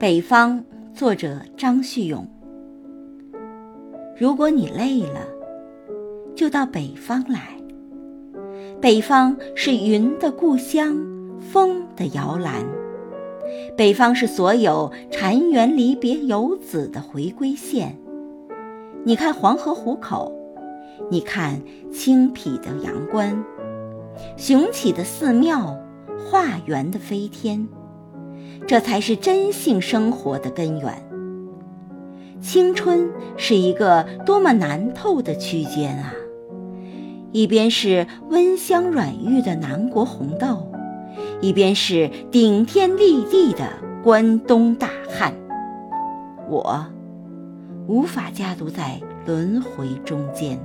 北方，作者张旭勇。如果你累了，就到北方来。北方是云的故乡，风的摇篮。北方是所有禅园离别游子的回归线。你看黄河壶口，你看青僻的阳关，雄起的寺庙，化缘的飞天。这才是真性生活的根源。青春是一个多么难透的区间啊！一边是温香软玉的南国红豆，一边是顶天立地的关东大汉。我无法夹读在轮回中间。